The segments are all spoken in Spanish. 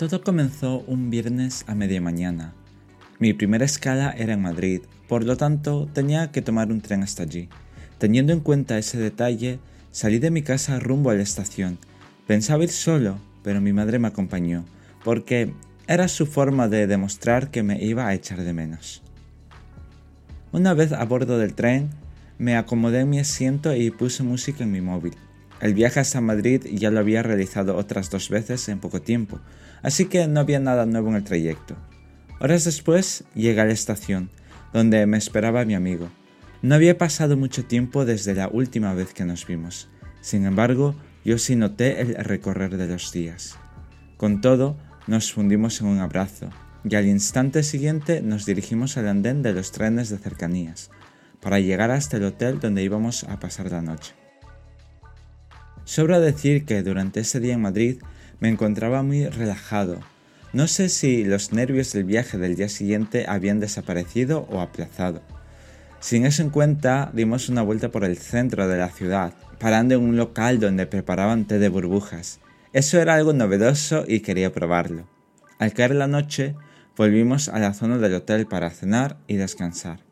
Todo comenzó un viernes a media mañana. Mi primera escala era en Madrid, por lo tanto tenía que tomar un tren hasta allí. Teniendo en cuenta ese detalle, salí de mi casa rumbo a la estación. Pensaba ir solo, pero mi madre me acompañó, porque era su forma de demostrar que me iba a echar de menos. Una vez a bordo del tren, me acomodé en mi asiento y puse música en mi móvil. El viaje hasta Madrid ya lo había realizado otras dos veces en poco tiempo, así que no había nada nuevo en el trayecto. Horas después llegué a la estación, donde me esperaba mi amigo. No había pasado mucho tiempo desde la última vez que nos vimos. Sin embargo, yo sí noté el recorrer de los días. Con todo, nos fundimos en un abrazo, y al instante siguiente nos dirigimos al andén de los trenes de cercanías, para llegar hasta el hotel donde íbamos a pasar la noche. Sobra decir que durante ese día en Madrid me encontraba muy relajado. No sé si los nervios del viaje del día siguiente habían desaparecido o aplazado. Sin eso en cuenta, dimos una vuelta por el centro de la ciudad, parando en un local donde preparaban té de burbujas. Eso era algo novedoso y quería probarlo. Al caer la noche, volvimos a la zona del hotel para cenar y descansar.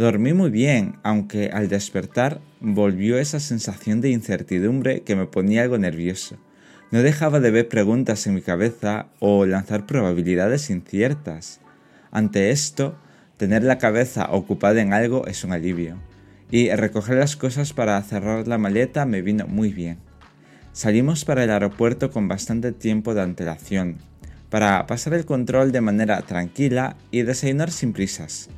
Dormí muy bien, aunque al despertar volvió esa sensación de incertidumbre que me ponía algo nervioso. No dejaba de ver preguntas en mi cabeza o lanzar probabilidades inciertas. Ante esto, tener la cabeza ocupada en algo es un alivio, y recoger las cosas para cerrar la maleta me vino muy bien. Salimos para el aeropuerto con bastante tiempo de antelación, para pasar el control de manera tranquila y desayunar sin prisas.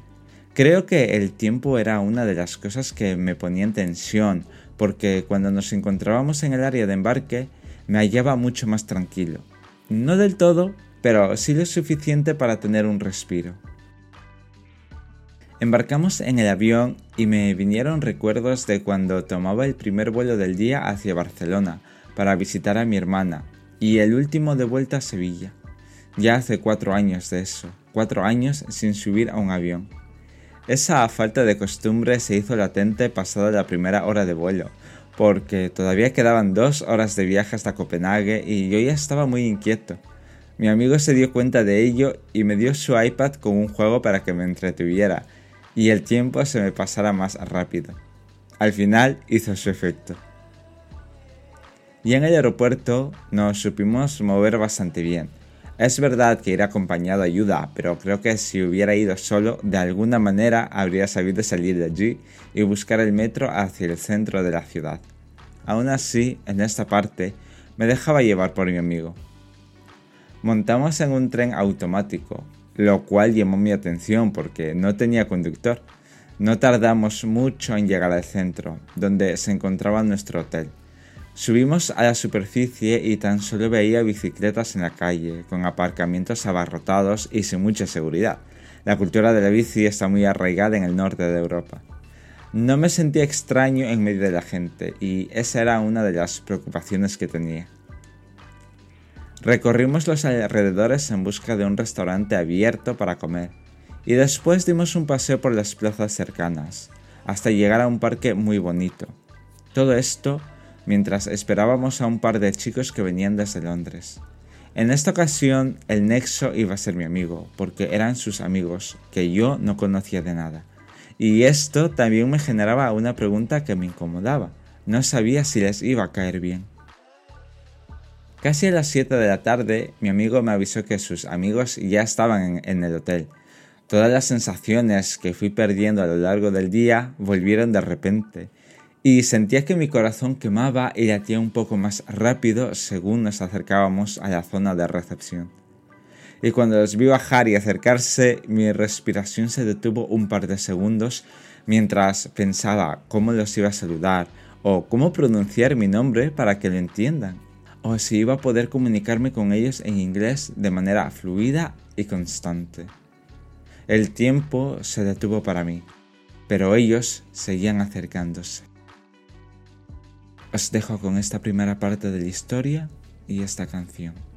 Creo que el tiempo era una de las cosas que me ponía en tensión, porque cuando nos encontrábamos en el área de embarque me hallaba mucho más tranquilo. No del todo, pero sí lo suficiente para tener un respiro. Embarcamos en el avión y me vinieron recuerdos de cuando tomaba el primer vuelo del día hacia Barcelona para visitar a mi hermana y el último de vuelta a Sevilla. Ya hace cuatro años de eso, cuatro años sin subir a un avión. Esa falta de costumbre se hizo latente pasada la primera hora de vuelo, porque todavía quedaban dos horas de viaje hasta Copenhague y yo ya estaba muy inquieto. Mi amigo se dio cuenta de ello y me dio su iPad con un juego para que me entretuviera y el tiempo se me pasara más rápido. Al final hizo su efecto. Y en el aeropuerto nos supimos mover bastante bien es verdad que ir acompañado ayuda, pero creo que si hubiera ido solo, de alguna manera habría sabido salir de allí y buscar el metro hacia el centro de la ciudad. Aún así, en esta parte, me dejaba llevar por mi amigo. Montamos en un tren automático, lo cual llamó mi atención porque no tenía conductor. No tardamos mucho en llegar al centro, donde se encontraba nuestro hotel. Subimos a la superficie y tan solo veía bicicletas en la calle, con aparcamientos abarrotados y sin mucha seguridad. La cultura de la bici está muy arraigada en el norte de Europa. No me sentía extraño en medio de la gente y esa era una de las preocupaciones que tenía. Recorrimos los alrededores en busca de un restaurante abierto para comer y después dimos un paseo por las plazas cercanas, hasta llegar a un parque muy bonito. Todo esto mientras esperábamos a un par de chicos que venían desde Londres. En esta ocasión el nexo iba a ser mi amigo, porque eran sus amigos, que yo no conocía de nada. Y esto también me generaba una pregunta que me incomodaba. No sabía si les iba a caer bien. Casi a las 7 de la tarde, mi amigo me avisó que sus amigos ya estaban en, el hotel. Todas las sensaciones que fui perdiendo a lo largo del día volvieron de repente y sentía que mi corazón quemaba y latía un poco más rápido según nos acercábamos a la zona de recepción. Y cuando los vi bajar y acercarse, mi respiración se detuvo un par de segundos mientras pensaba cómo los iba a saludar o cómo pronunciar mi nombre para que lo entiendan, o si iba a poder comunicarme con ellos en inglés de manera fluida y constante. El tiempo se detuvo para mí, pero ellos seguían acercándose. Os dejo con esta primera parte de la historia y esta canción.